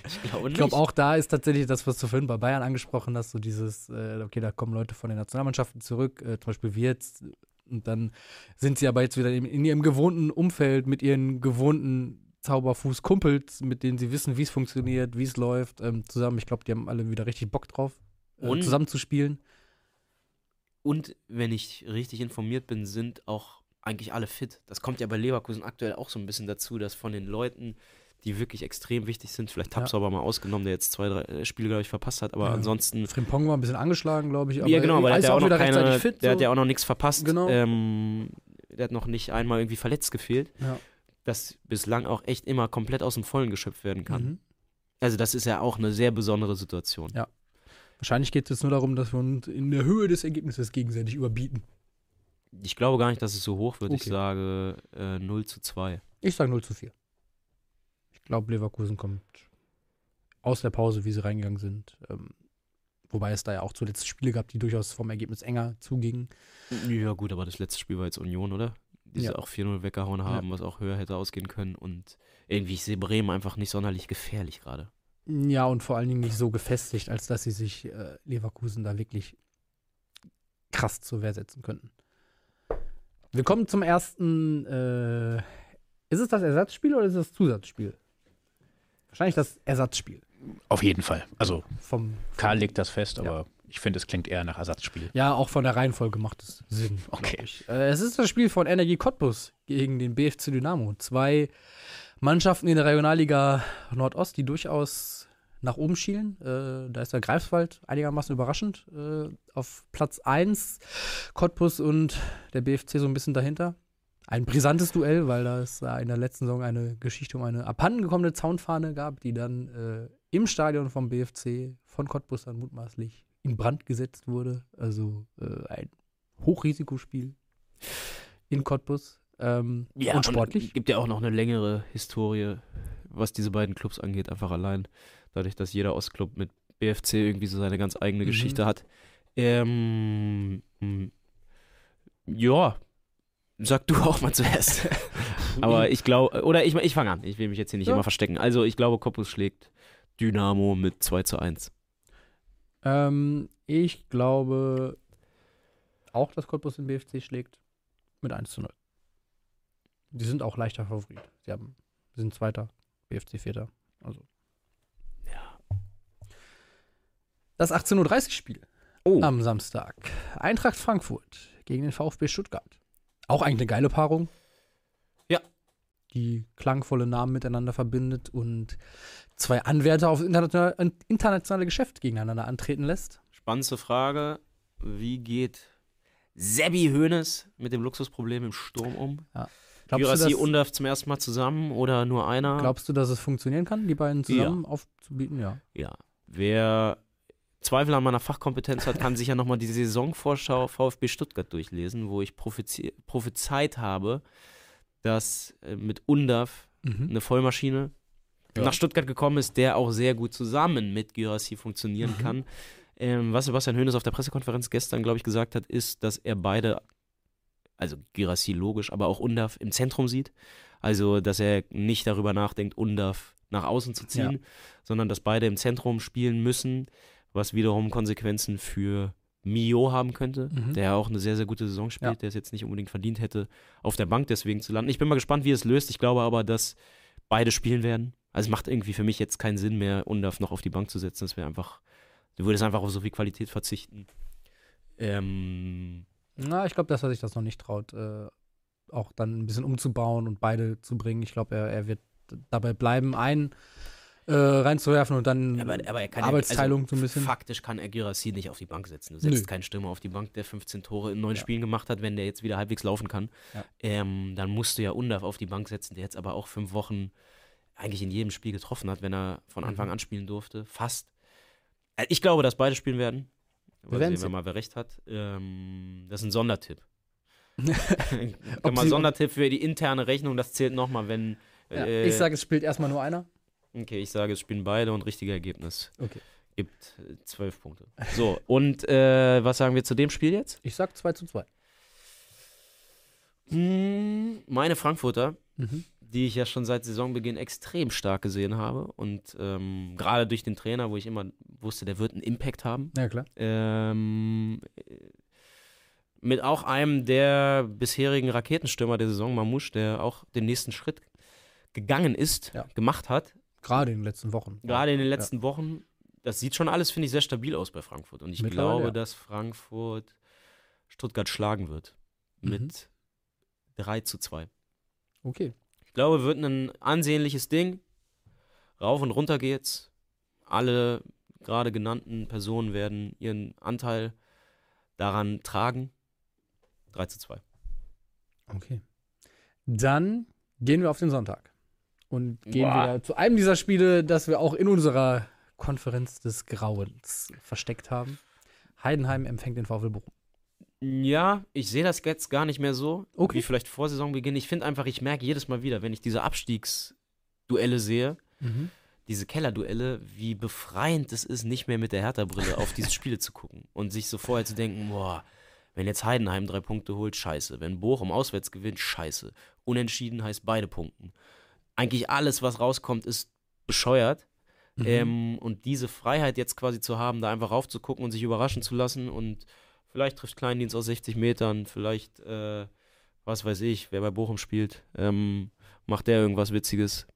Ich glaube Ich glaube, auch da ist tatsächlich das, was du vorhin bei Bayern angesprochen hast, so dieses, äh, okay, da kommen Leute von den Nationalmannschaften zurück, äh, zum Beispiel wir jetzt, und dann sind sie aber jetzt wieder in, in ihrem gewohnten Umfeld mit ihren gewohnten Zauberfuß-Kumpels, mit denen sie wissen, wie es funktioniert, wie es läuft, ähm, zusammen. Ich glaube, die haben alle wieder richtig Bock drauf, äh, Und- zusammen zu spielen. Und wenn ich richtig informiert bin, sind auch eigentlich alle fit. Das kommt ja bei Leverkusen aktuell auch so ein bisschen dazu, dass von den Leuten, die wirklich extrem wichtig sind, vielleicht Ja. Tabs aber mal ausgenommen, der jetzt zwei, drei äh, Spiele, glaube ich, verpasst hat, aber Ja. ansonsten. Frimpong war ein bisschen angeschlagen, glaube ich. ja, genau, aber der hat ist ja auch noch wieder keine, rechtzeitig fit. der so. hat ja auch noch nichts verpasst. Genau. Ähm, der hat noch nicht einmal irgendwie verletzt gefehlt, Ja. das bislang auch echt immer komplett aus dem Vollen geschöpft werden kann. Mhm. Also das ist ja auch eine sehr besondere Situation. Ja. Wahrscheinlich geht es nur darum, dass wir uns in der Höhe des Ergebnisses gegenseitig überbieten. Ich glaube gar nicht, dass es so hoch wird. Ich Okay. sage äh, 0 zu 2. Ich sage 0 zu 4. Ich glaube, Leverkusen kommt aus der Pause, wie sie reingegangen sind. Ähm, wobei es da ja auch zuletzt Spiele gab, die durchaus vom Ergebnis enger zugingen. Ja gut, aber das letzte Spiel war jetzt Union, oder? Die sie Ja. auch 4-0 weggehauen haben, was auch höher hätte ausgehen können. Und irgendwie, ich sehe Bremen einfach nicht sonderlich gefährlich gerade. Ja, und vor allen Dingen nicht so gefestigt, als dass sie sich äh, Leverkusen da wirklich krass zur Wehr setzen könnten. Wir kommen zum ersten. Äh, ist es das Ersatzspiel oder ist es das Zusatzspiel? Wahrscheinlich das Ersatzspiel. Auf jeden Fall. Also Vom, Karl legt das fest, aber ich finde, es klingt eher nach Ersatzspiel. ja, auch von der Reihenfolge macht es Sinn. Okay. Äh, es ist das Spiel von Energie Cottbus gegen den BFC Dynamo. Zwei Mannschaften in der Regionalliga Nordost, die durchaus nach oben schielen. Äh, da ist der Greifswald einigermaßen überraschend. Äh, auf Platz 1 Cottbus und der BFC so ein bisschen dahinter. Ein brisantes Duell, weil da es in der letzten Saison eine Geschichte um eine abhandengekommene Zaunfahne gab, die dann äh, im Stadion vom BFC von Cottbus dann mutmaßlich in Brand gesetzt wurde. Also äh, ein Hochrisikospiel in Cottbus. Ähm, und sportlich. gibt ja auch noch eine längere Historie, was diese beiden Clubs angeht, einfach allein. Dadurch, dass jeder Ostclub mit BFC irgendwie so seine ganz eigene Mhm. Geschichte hat. Ähm, ja, sag du auch mal zuerst. *laughs* Aber ich glaube, oder ich, ich fange an. Ich will mich jetzt hier nicht Ja. immer verstecken. Also ich glaube, Cottbus schlägt Dynamo mit 2 zu 1. Ähm, ich glaube auch, dass Cottbus den BFC schlägt mit 1 zu 0. Die sind auch leichter Favorit. Sie haben, sind Zweiter, BFC Vierter. Also. Ja. Das 18.30 Uhr Spiel Oh, am Samstag. Eintracht Frankfurt gegen den VfB Stuttgart. Auch eigentlich eine geile Paarung. Ja. Die klangvolle Namen miteinander verbindet und zwei Anwärter aufs internationale, internationale Geschäft gegeneinander antreten lässt. spannendste Frage. Wie geht Sebi Hoeneß mit dem Luxusproblem im Sturm um? Glaubst du, Jurassi dass, und Undaf zum ersten Mal zusammen oder nur einer? glaubst du, dass es funktionieren kann, die beiden zusammen aufzubieten? Ja. Ja. Wer Zweifel an meiner Fachkompetenz hat, kann sich ja nochmal die Saisonvorschau VfB Stuttgart durchlesen, wo ich prophezeit habe, dass äh, mit Undaf Mhm. eine Vollmaschine Ja. nach Stuttgart gekommen ist, der auch sehr gut zusammen mit Gyrassi funktionieren Mhm. kann. Ähm, was Sebastian Hoeneß auf der Pressekonferenz gestern, glaube ich, gesagt hat, ist, dass er beide, also Gyrassi logisch, aber auch Undaf im Zentrum sieht. Also, dass er nicht darüber nachdenkt, Undaf nach außen zu ziehen, Ja. sondern dass beide im Zentrum spielen müssen, was wiederum Konsequenzen für Mio haben könnte, Mhm. der auch eine sehr, sehr gute Saison spielt, Ja. der es jetzt nicht unbedingt verdient hätte, auf der Bank deswegen zu landen. Ich bin mal gespannt, wie es löst. Ich glaube aber, dass beide spielen werden. Also es macht irgendwie für mich jetzt keinen Sinn mehr, Undaf noch auf die Bank zu setzen. Das wäre einfach, du würdest einfach auf so viel Qualität verzichten. Ähm, Na, ich glaube, dass er sich das noch nicht traut, äh, auch dann ein bisschen umzubauen und beide zu bringen. Ich glaube, er, er wird dabei bleiben, einen äh, reinzuwerfen und dann aber, aber er Arbeitsteilung ja, so ein bisschen. Faktisch kann er Girassi nicht auf die Bank setzen. Du setzt Nö. keinen Stürmer auf die Bank, der 15 Tore in neun Ja. Spielen gemacht hat, wenn der jetzt wieder halbwegs laufen kann. Ja. Ähm, dann musst du ja Undaf auf die Bank setzen, der jetzt aber auch fünf Wochen eigentlich in jedem Spiel getroffen hat, wenn er von Mhm. Anfang an spielen durfte. Fast. Äh, Ich glaube, dass beide spielen werden. Werden sehen wir mal, wer recht hat. Ähm, das ist ein Sondertipp. *laughs* Mal Sondertipp für die interne Rechnung, das zählt nochmal, wenn. Ja, äh, ich sage, es spielt erstmal nur einer. Okay, ich sage, es spielen beide und richtige Ergebnis. Okay. Gibt äh, zwölf Punkte. So, und äh, was sagen wir zu dem Spiel jetzt? Ich sag 2 zu 2. Hm, Meine Frankfurter, Mhm. Die ich ja schon seit Saisonbeginn extrem stark gesehen habe und ähm, gerade durch den Trainer, wo ich immer wusste, der wird einen Impact haben. Ja, klar. Ähm, äh, mit auch einem der bisherigen Raketenstürmer der Saison, Mamouche, der auch den nächsten Schritt gegangen ist, Ja. gemacht hat. Gerade in den letzten Wochen. Gerade in den letzten Wochen. Das sieht schon alles, finde ich, sehr stabil aus bei Frankfurt. Und ich glaube, ja. dass Frankfurt Stuttgart schlagen wird. Mhm. Mit 3 zu 2. Okay. Ich glaube, wird ein ansehnliches Ding. Rauf und runter geht's. Alle gerade genannten Personen werden ihren Anteil daran tragen. 3 zu 2. Okay. Dann gehen wir auf den Sonntag. Und gehen Boah. wir zu einem dieser Spiele, das wir auch in unserer Konferenz des Grauens versteckt haben. Heidenheim empfängt den VfL Bochum. Ja, ich sehe das jetzt gar nicht mehr so, Okay. wie vielleicht vor Saisonbeginn. Ich finde einfach, ich merke jedes Mal wieder, wenn ich diese Abstiegsduelle sehe, diese Kellerduelle, wie befreiend es ist, nicht mehr mit der Hertha-Brille auf diese *laughs* Spiele zu gucken und sich so vorher zu denken, boah, wenn jetzt Heidenheim drei Punkte holt, scheiße. Wenn Bochum auswärts gewinnt, scheiße. Unentschieden heißt beide Punkten. Eigentlich alles, was rauskommt, ist bescheuert. Mhm. Ähm, und diese Freiheit jetzt quasi zu haben, da einfach raufzugucken und sich überraschen zu lassen und vielleicht trifft Kleindienst aus 60 Metern, vielleicht, äh, was weiß ich, wer bei Bochum spielt, ähm, macht der irgendwas Witziges.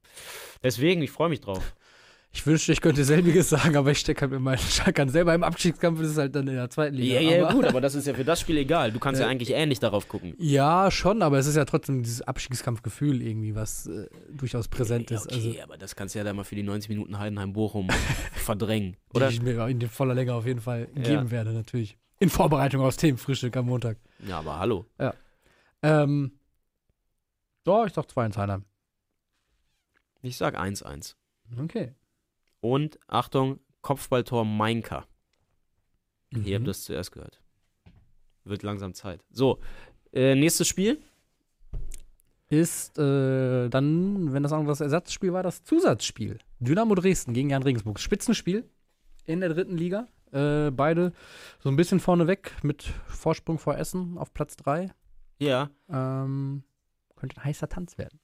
Deswegen, ich freue mich drauf. *laughs* Ich wünschte, ich könnte selbiges sagen, aber ich stecke halt mit meinen *laughs* Schalkern selber im Abstiegskampf, das ist halt dann in der zweiten Liga. aber, gut, *laughs* aber das ist ja für das Spiel egal. Du kannst ja Äh, eigentlich ähnlich darauf gucken. Ja, schon, aber es ist ja trotzdem dieses Abstiegskampfgefühl irgendwie, was äh, durchaus präsent Ja, ist. okay, Also, aber das kannst du ja dann mal für die 90 Minuten Heidenheim-Bochum verdrängen, oder? Die ich mir in voller Länge auf jeden Fall Ja. geben werde, natürlich. In Vorbereitung aufs Themenfrühstück am Montag. Ja, aber hallo. Ähm, doch, ich sag 2 ins Heidenheim. Ich sag 1-1. Okay. Und Achtung, Kopfballtor Mainka. Ihr Mhm. habt das zuerst gehört. Wird langsam Zeit. So, äh, nächstes Spiel. Ist äh, dann, wenn das noch das Ersatzspiel war, das Zusatzspiel. Dynamo Dresden gegen Jan Regensburg. Spitzenspiel in der dritten Liga. Äh, beide so ein bisschen vorneweg mit Vorsprung vor Essen auf Platz 3. Ja. Ähm, könnte ein heißer Tanz werden.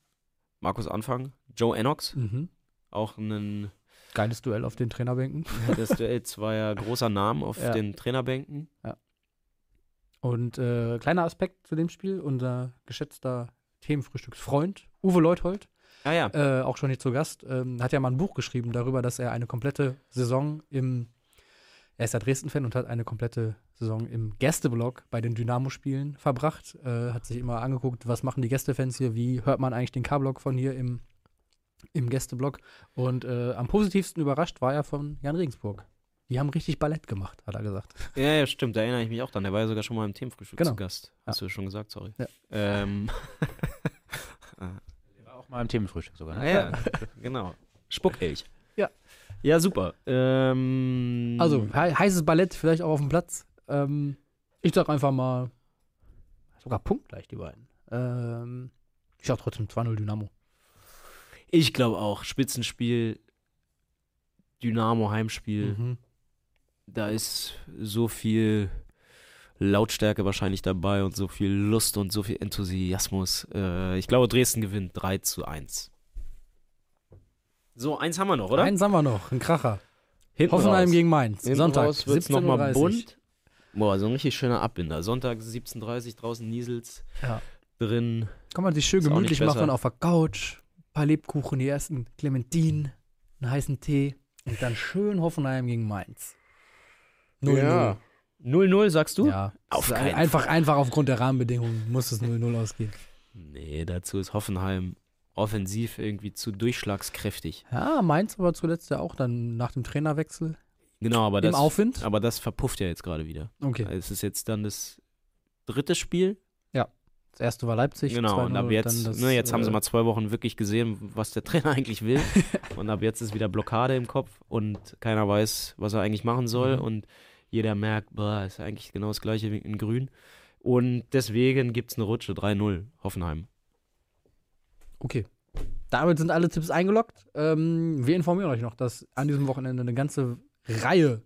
Markus Anfang. Joe Enox. Mhm. Auch ein Geiles Duell auf den Trainerbänken. das Duell zweier großer Namen auf Ja. den Trainerbänken. Und äh, kleiner Aspekt zu dem Spiel: unser geschätzter Themenfrühstücksfreund Uwe Leuthold, Ah ja. äh, auch schon hier zu Gast, ähm, hat ja mal ein Buch geschrieben darüber, dass er eine komplette Saison im, er ist ja Dresden-Fan und hat eine komplette Saison im Gästeblock bei den Dynamo-Spielen verbracht. Äh, hat sich immer angeguckt, was machen die Gästefans hier, wie hört man eigentlich den K-Block von hier im, im Gästeblock. Und äh, am positivsten überrascht war er von Jan Regensburg. Die haben richtig Ballett gemacht, hat er gesagt. *laughs* Ja, ja, stimmt, da erinnere ich mich auch dran. Der war ja sogar schon mal im Themenfrühstück Genau. zu Gast. Hast du schon gesagt, sorry. Ja. Ähm, *laughs* *laughs* Der war auch mal im Themenfrühstück sogar. ah, Ne? ja, genau. Spuckelch. Ja. Ja, super. Ähm, Also, he heißes Ballett, vielleicht auch auf dem Platz. Ähm, ich sag einfach mal, sogar punktgleich die beiden. Ähm, ich sag trotzdem 2-0 Dynamo. ich glaube auch, Spitzenspiel, Dynamo Heimspiel, Mhm. da ist so viel Lautstärke wahrscheinlich dabei und so viel Lust und so viel Enthusiasmus. Äh, ich glaube, Dresden gewinnt 3 zu 1. So, eins haben wir noch, oder? Eins haben wir noch, ein Kracher. Hinten Hoffenheim raus. gegen Mainz. Hinten Sonntag, raus wird's 17.30 nochmal bunt. Boah, so ein richtig schöner Abbinder. Sonntag 17.30 Uhr draußen Niesels Ja. drin. Kann man sich schön Ist gemütlich machen auf der Couch. Ein paar Lebkuchen, die ersten Clementinen, einen heißen Tee und dann schön Hoffenheim gegen Mainz. 0-0. Ja. 0-0 sagst du? Ja, Auf keinen einfach, einfach aufgrund der Rahmenbedingungen muss es 0-0 ausgehen. Nee, dazu ist Hoffenheim offensiv irgendwie zu durchschlagskräftig. Ja, Mainz aber zuletzt ja auch dann nach dem Trainerwechsel Genau, aber im das, Aufwind. aber das verpufft ja jetzt gerade wieder. Okay. Es ist jetzt dann das dritte Spiel. Das erste war Leipzig. genau, und 2-0, ab jetzt, das, ne, jetzt haben sie äh, mal zwei Wochen wirklich gesehen, was der Trainer *laughs* eigentlich will. *laughs* und ab jetzt ist wieder Blockade im Kopf und keiner weiß, was er eigentlich machen soll. Mhm. Und jeder merkt, boah, ist eigentlich genau das gleiche wie in Grün. Und deswegen gibt es eine Rutsche 3-0, Hoffenheim. Okay. Damit sind alle Tipps eingeloggt. Ähm, wir informieren euch noch, dass an diesem Wochenende eine ganze Reihe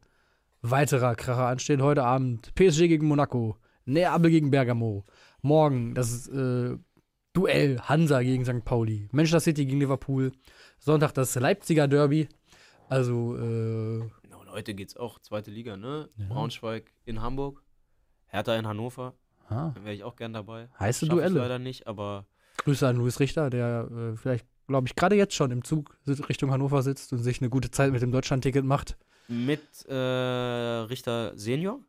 weiterer Kracher anstehen. Heute Abend PSG gegen Monaco, Neapel gegen Bergamo. Morgen das äh, Duell Hansa gegen St. Pauli, Manchester City gegen Liverpool. Sonntag das Leipziger Derby. Also, äh, Genau, und heute geht es auch zweite Liga, ne? Ja. Braunschweig in Hamburg, Hertha in Hannover. ah, Da wäre ich auch gern dabei. heiße Schaff ich Duelle. leider nicht, aber Grüße an Luis Richter, der äh, vielleicht, glaube ich, gerade jetzt schon im Zug Richtung Hannover sitzt und sich eine gute Zeit mit dem Deutschlandticket macht. mit äh, Richter Senior.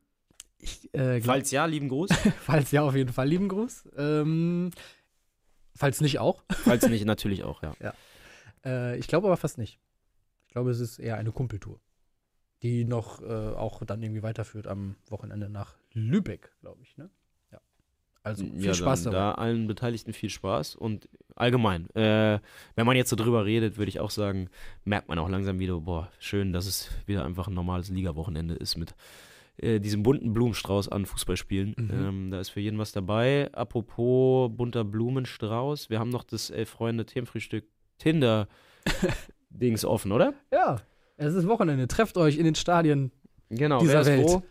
Ich, äh, glaub, Falls ja, lieben Gruß. *laughs* falls ja, auf jeden Fall lieben Gruß. Ähm, falls nicht auch. Falls nicht, natürlich auch, *laughs* ja. Äh, ich glaube aber fast nicht. Ich glaube, es ist eher eine Kumpeltour, die noch äh, auch dann irgendwie weiterführt am Wochenende nach Lübeck, glaube ich. Ne? Also viel ja, Spaß dann, dabei. da allen Beteiligten viel Spaß und allgemein, äh, wenn man jetzt so drüber redet, würde ich auch sagen, merkt man auch langsam wieder, boah, schön, dass es wieder einfach ein normales Liga-Wochenende ist mit äh, diesem bunten Blumenstrauß an Fußballspielen. Mhm. Ähm, da ist für jeden was dabei. Apropos bunter Blumenstrauß, wir haben noch das Elf Freunde Themenfrühstück Tinder-Dings *laughs* offen, oder? Ja, es ist Wochenende. Trefft euch in den Stadien. Genau, Dieser wer ist Welt.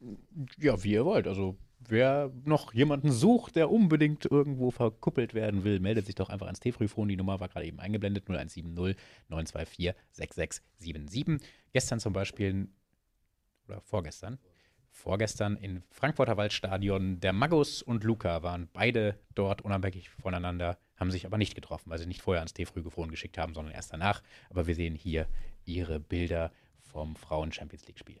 wo? Ja, wie ihr wollt. Also, wer noch jemanden sucht, der unbedingt irgendwo verkuppelt werden will, meldet sich doch einfach ans T-Frühfon. Die Nummer war gerade eben eingeblendet: 0170 924 6677. Gestern zum Beispiel, oder vorgestern, vorgestern in Frankfurter Waldstadion, der Magus und Luca waren beide dort unabhängig voneinander, haben sich aber nicht getroffen, weil sie nicht vorher ans T-Frühfon geschickt haben, sondern erst danach. Aber wir sehen hier ihre Bilder vom Frauen-Champions League-Spiel.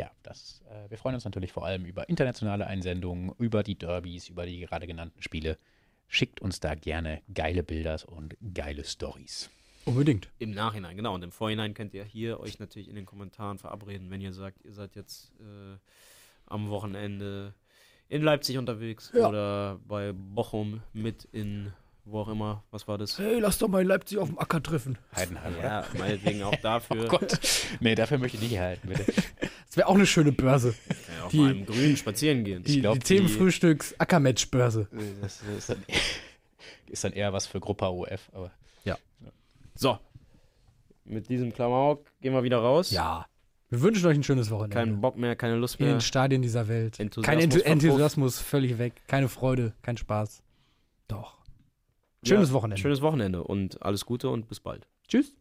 Ja, das, äh, wir freuen uns natürlich vor allem über internationale Einsendungen, über die Derbys, über die gerade genannten Spiele. Schickt uns da gerne geile Bilder und geile Stories. Unbedingt. Im Nachhinein, genau. Und im Vorhinein könnt ihr hier euch natürlich in den Kommentaren verabreden, wenn ihr sagt, ihr seid jetzt äh, am Wochenende in Leipzig unterwegs Ja. oder bei Bochum mit in wo auch immer. Was war das? Hey, lass doch mal in Leipzig auf dem Acker treffen. Heidenheim, oder? Ja, meinetwegen auch *laughs* dafür. Oh Gott. Nee, dafür möchte ich nicht halten, bitte. Das wäre auch eine schöne Börse. Ja auf Die- einem Grün spazieren gehen. Die, glaub, die Themenfrühstücks-Ackermatch-Börse. Das ist dann, *laughs* ist dann eher was für Gruppe OF, aber So. Mit diesem Klamauk gehen wir wieder raus. Ja. Wir wünschen euch ein schönes Wochenende. Kein Bock mehr, keine Lust in mehr. den Stadien dieser Welt. Enthusiasmus kein. Enthusiasmus, völlig weg. Keine Freude, kein Spaß. Doch. Schönes Ja, Wochenende. Schönes Wochenende und alles Gute und bis bald. Tschüss.